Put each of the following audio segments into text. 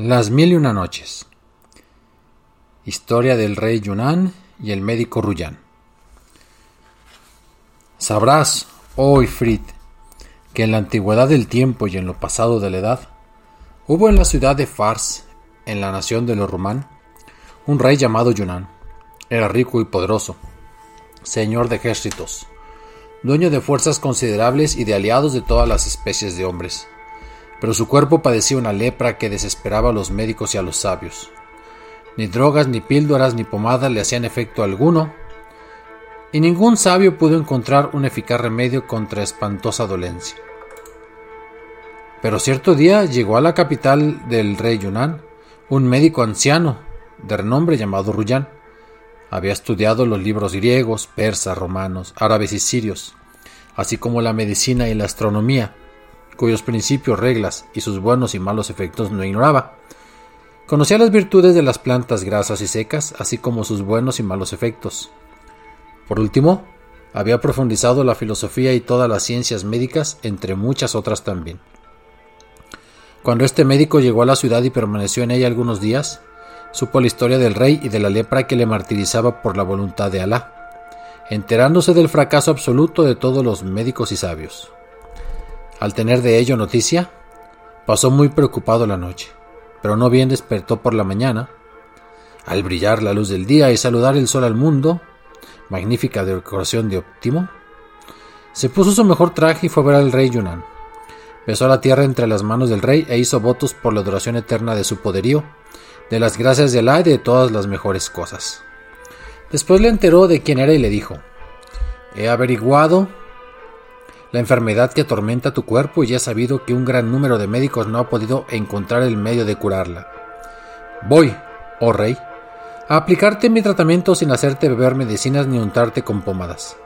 Las mil y una noches. Historia del rey Yunnan y el médico Ruyan. Sabrás, oh Ifrit, que en la antigüedad del tiempo y en lo pasado de la edad, hubo en la ciudad de Fars, en la nación de los Rumán, un rey llamado Yunnan. Era rico y poderoso, señor de ejércitos, dueño de fuerzas considerables y de aliados de todas las especies de hombres pero su cuerpo padecía una lepra que desesperaba a los médicos y a los sabios. Ni drogas, ni píldoras, ni pomadas le hacían efecto alguno, y ningún sabio pudo encontrar un eficaz remedio contra espantosa dolencia. Pero cierto día llegó a la capital del rey Yunnan un médico anciano de renombre llamado Ruyan. Había estudiado los libros griegos, persas, romanos, árabes y sirios, así como la medicina y la astronomía cuyos principios, reglas y sus buenos y malos efectos no ignoraba. Conocía las virtudes de las plantas grasas y secas, así como sus buenos y malos efectos. Por último, había profundizado la filosofía y todas las ciencias médicas, entre muchas otras también. Cuando este médico llegó a la ciudad y permaneció en ella algunos días, supo la historia del rey y de la lepra que le martirizaba por la voluntad de Alá, enterándose del fracaso absoluto de todos los médicos y sabios. Al tener de ello noticia, pasó muy preocupado la noche, pero no bien despertó por la mañana. Al brillar la luz del día y saludar el sol al mundo, magnífica decoración de óptimo, se puso su mejor traje y fue a ver al rey Yunnan. Besó la tierra entre las manos del rey e hizo votos por la adoración eterna de su poderío, de las gracias de Alá y de todas las mejores cosas. Después le enteró de quién era y le dijo, He averiguado la enfermedad que atormenta tu cuerpo y he sabido que un gran número de médicos no ha podido encontrar el medio de curarla. Voy, oh rey, a aplicarte mi tratamiento sin hacerte beber medicinas ni untarte con pomadas.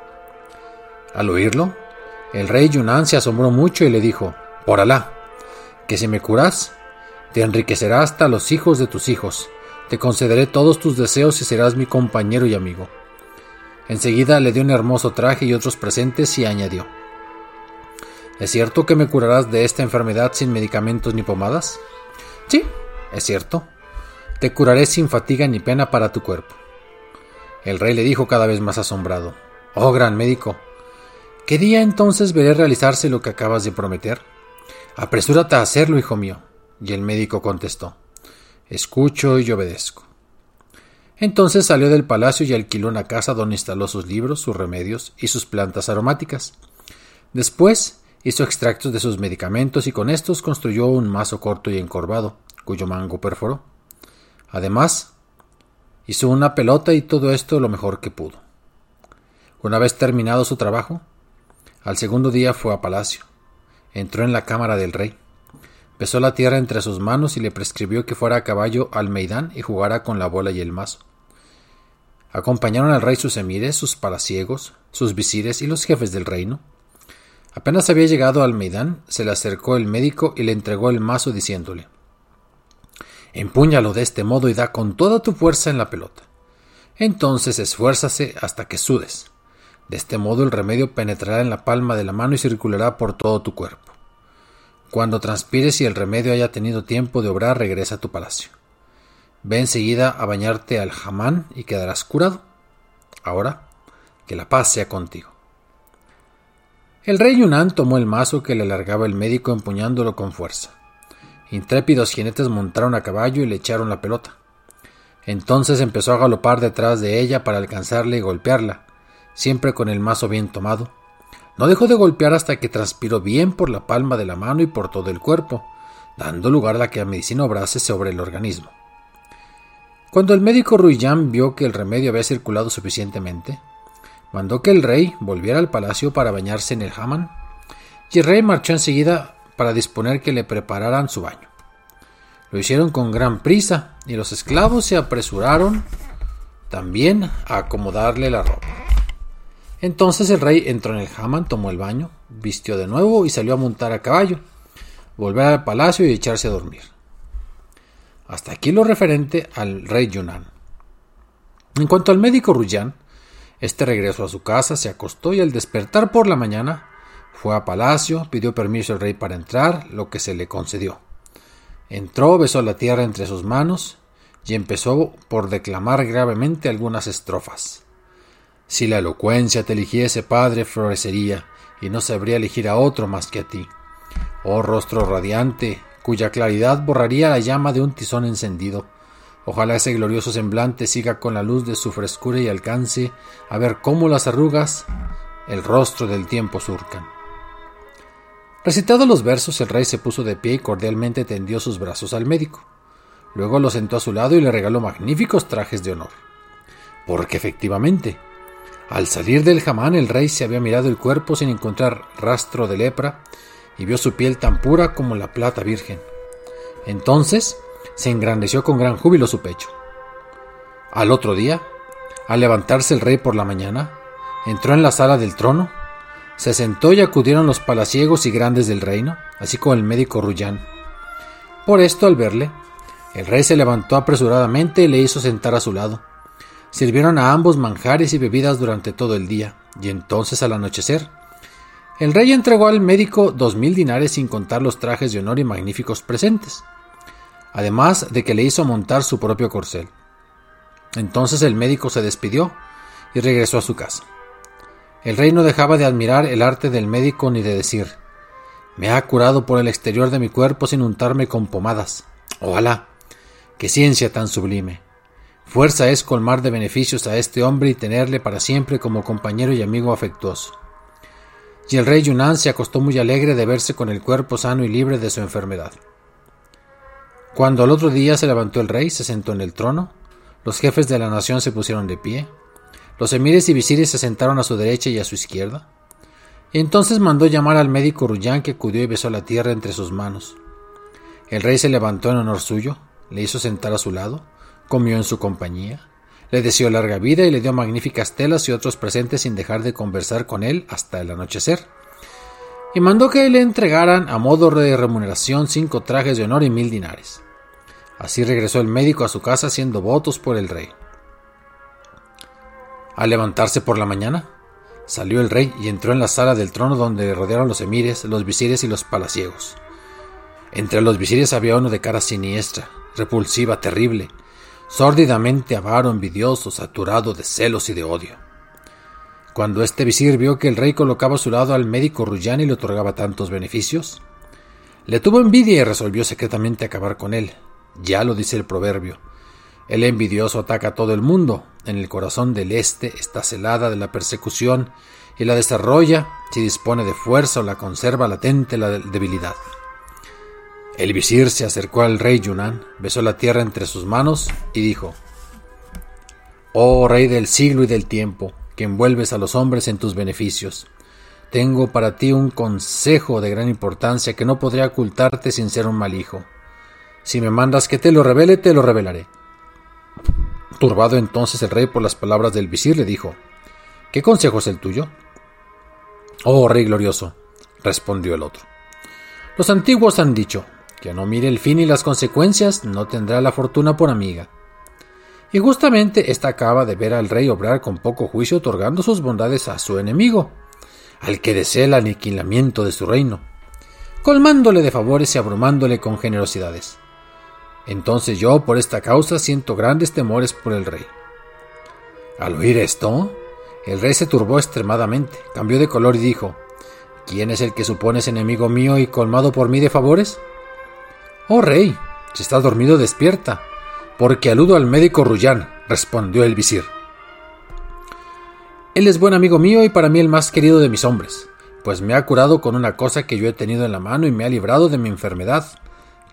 Al oírlo, el rey Yunnan se asombró mucho y le dijo, Por Alá, que si me curas, te enriquecerá hasta los hijos de tus hijos, te concederé todos tus deseos y serás mi compañero y amigo. Enseguida le dio un hermoso traje y otros presentes y añadió, ¿Es cierto que me curarás de esta enfermedad sin medicamentos ni pomadas? Sí, es cierto. Te curaré sin fatiga ni pena para tu cuerpo. El rey le dijo cada vez más asombrado. Oh gran médico, ¿qué día entonces veré realizarse lo que acabas de prometer? Apresúrate a hacerlo, hijo mío. Y el médico contestó. Escucho y obedezco. Entonces salió del palacio y alquiló una casa donde instaló sus libros, sus remedios y sus plantas aromáticas. Después Hizo extractos de sus medicamentos y con estos construyó un mazo corto y encorvado, cuyo mango perforó. Además, hizo una pelota y todo esto lo mejor que pudo. Una vez terminado su trabajo, al segundo día fue a palacio. Entró en la cámara del rey. Besó la tierra entre sus manos y le prescribió que fuera a caballo al Meidán y jugara con la bola y el mazo. Acompañaron al rey sus emires, sus palaciegos, sus visires y los jefes del reino. Apenas había llegado al Meidán, se le acercó el médico y le entregó el mazo diciéndole Empúñalo de este modo y da con toda tu fuerza en la pelota. Entonces esfuérzase hasta que sudes. De este modo el remedio penetrará en la palma de la mano y circulará por todo tu cuerpo. Cuando transpires y el remedio haya tenido tiempo de obrar, regresa a tu palacio. Ve enseguida a bañarte al jamán y quedarás curado. Ahora, que la paz sea contigo. El rey Yunán tomó el mazo que le alargaba el médico empuñándolo con fuerza. Intrépidos jinetes montaron a caballo y le echaron la pelota. Entonces empezó a galopar detrás de ella para alcanzarla y golpearla, siempre con el mazo bien tomado. No dejó de golpear hasta que transpiró bien por la palma de la mano y por todo el cuerpo, dando lugar a que la medicina obrase sobre el organismo. Cuando el médico Ruillán vio que el remedio había circulado suficientemente, mandó que el rey volviera al palacio para bañarse en el jamán, y el rey marchó enseguida para disponer que le prepararan su baño. Lo hicieron con gran prisa y los esclavos se apresuraron también a acomodarle la ropa. Entonces el rey entró en el jamán, tomó el baño, vistió de nuevo y salió a montar a caballo, volver al palacio y echarse a dormir. Hasta aquí lo referente al rey Yunnan. En cuanto al médico Ruyan, este regresó a su casa, se acostó y al despertar por la mañana fue a palacio, pidió permiso al rey para entrar, lo que se le concedió. Entró, besó la tierra entre sus manos y empezó por declamar gravemente algunas estrofas. Si la elocuencia te eligiese, padre, florecería, y no sabría elegir a otro más que a ti. Oh rostro radiante, cuya claridad borraría la llama de un tizón encendido. Ojalá ese glorioso semblante siga con la luz de su frescura y alcance a ver cómo las arrugas el rostro del tiempo surcan. Recitados los versos, el rey se puso de pie y cordialmente tendió sus brazos al médico. Luego lo sentó a su lado y le regaló magníficos trajes de honor. Porque efectivamente, al salir del jamán el rey se había mirado el cuerpo sin encontrar rastro de lepra y vio su piel tan pura como la plata virgen. Entonces se engrandeció con gran júbilo su pecho. Al otro día, al levantarse el rey por la mañana, entró en la sala del trono se sentó y acudieron los palaciegos y grandes del reino, así como el médico Rullán. Por esto, al verle, el rey se levantó apresuradamente y le hizo sentar a su lado. Sirvieron a ambos manjares y bebidas durante todo el día, y entonces al anochecer, el rey entregó al médico dos mil dinares sin contar los trajes de honor y magníficos presentes, además de que le hizo montar su propio corcel. Entonces el médico se despidió y regresó a su casa. El rey no dejaba de admirar el arte del médico ni de decir Me ha curado por el exterior de mi cuerpo sin untarme con pomadas. Ojalá. Qué ciencia tan sublime. Fuerza es colmar de beneficios a este hombre y tenerle para siempre como compañero y amigo afectuoso. Y el rey Yunnan se acostó muy alegre de verse con el cuerpo sano y libre de su enfermedad. Cuando al otro día se levantó el rey, se sentó en el trono, los jefes de la nación se pusieron de pie, los emires y visires se sentaron a su derecha y a su izquierda. Entonces mandó llamar al médico Ruyán que acudió y besó la tierra entre sus manos. El rey se levantó en honor suyo, le hizo sentar a su lado, comió en su compañía, le deseó larga vida y le dio magníficas telas y otros presentes sin dejar de conversar con él hasta el anochecer. Y mandó que le entregaran a modo de remuneración cinco trajes de honor y mil dinares. Así regresó el médico a su casa haciendo votos por el rey. Al levantarse por la mañana, salió el rey y entró en la sala del trono donde le rodearon los emires, los visires y los palaciegos. Entre los visires había uno de cara siniestra, repulsiva, terrible, sórdidamente avaro, envidioso, saturado de celos y de odio. Cuando este visir vio que el rey colocaba a su lado al médico Ruyán y le otorgaba tantos beneficios, le tuvo envidia y resolvió secretamente acabar con él. Ya lo dice el proverbio, el envidioso ataca a todo el mundo. En el corazón del este está celada de la persecución y la desarrolla si dispone de fuerza o la conserva latente la debilidad. El visir se acercó al rey Yunnan, besó la tierra entre sus manos y dijo: Oh rey del siglo y del tiempo, envuelves a los hombres en tus beneficios, tengo para ti un consejo de gran importancia que no podré ocultarte sin ser un mal hijo. Si me mandas que te lo revele, te lo revelaré. Turbado entonces el rey por las palabras del visir le dijo, ¿Qué consejo es el tuyo? Oh rey glorioso, respondió el otro. Los antiguos han dicho, que no mire el fin y las consecuencias no tendrá la fortuna por amiga. Y justamente ésta acaba de ver al rey obrar con poco juicio otorgando sus bondades a su enemigo, al que desea el aniquilamiento de su reino, colmándole de favores y abrumándole con generosidades. Entonces yo por esta causa siento grandes temores por el rey. Al oír esto, el rey se turbó extremadamente, cambió de color y dijo, ¿Quién es el que supones enemigo mío y colmado por mí de favores? Oh rey, si estás dormido despierta, porque aludo al médico Ruyán, respondió el visir. Él es buen amigo mío y para mí el más querido de mis hombres, pues me ha curado con una cosa que yo he tenido en la mano y me ha librado de mi enfermedad,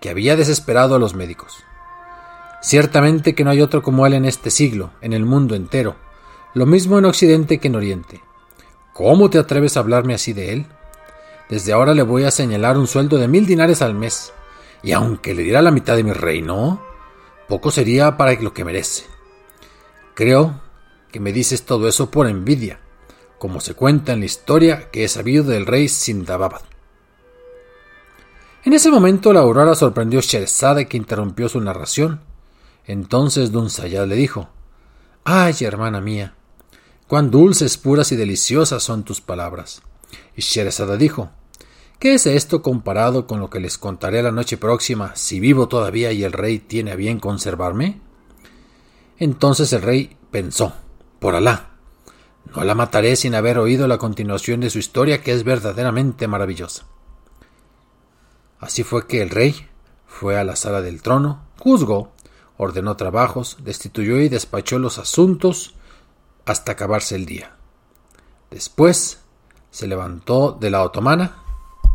que había desesperado a los médicos. Ciertamente que no hay otro como él en este siglo, en el mundo entero, lo mismo en Occidente que en Oriente. ¿Cómo te atreves a hablarme así de él? Desde ahora le voy a señalar un sueldo de mil dinares al mes, y aunque le diera la mitad de mi reino, poco sería para lo que merece. Creo que me dices todo eso por envidia, como se cuenta en la historia que he sabido del rey Sindababad. En ese momento la aurora sorprendió a Sherzade que interrumpió su narración. Entonces Dunsayad le dijo: Ay, hermana mía, cuán dulces, puras y deliciosas son tus palabras. Y Sherzada dijo: ¿Qué es esto comparado con lo que les contaré la noche próxima si vivo todavía y el rey tiene a bien conservarme? Entonces el rey pensó, por Alá, no la mataré sin haber oído la continuación de su historia que es verdaderamente maravillosa. Así fue que el rey fue a la sala del trono, juzgó, ordenó trabajos, destituyó y despachó los asuntos hasta acabarse el día. Después se levantó de la otomana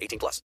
18 plus.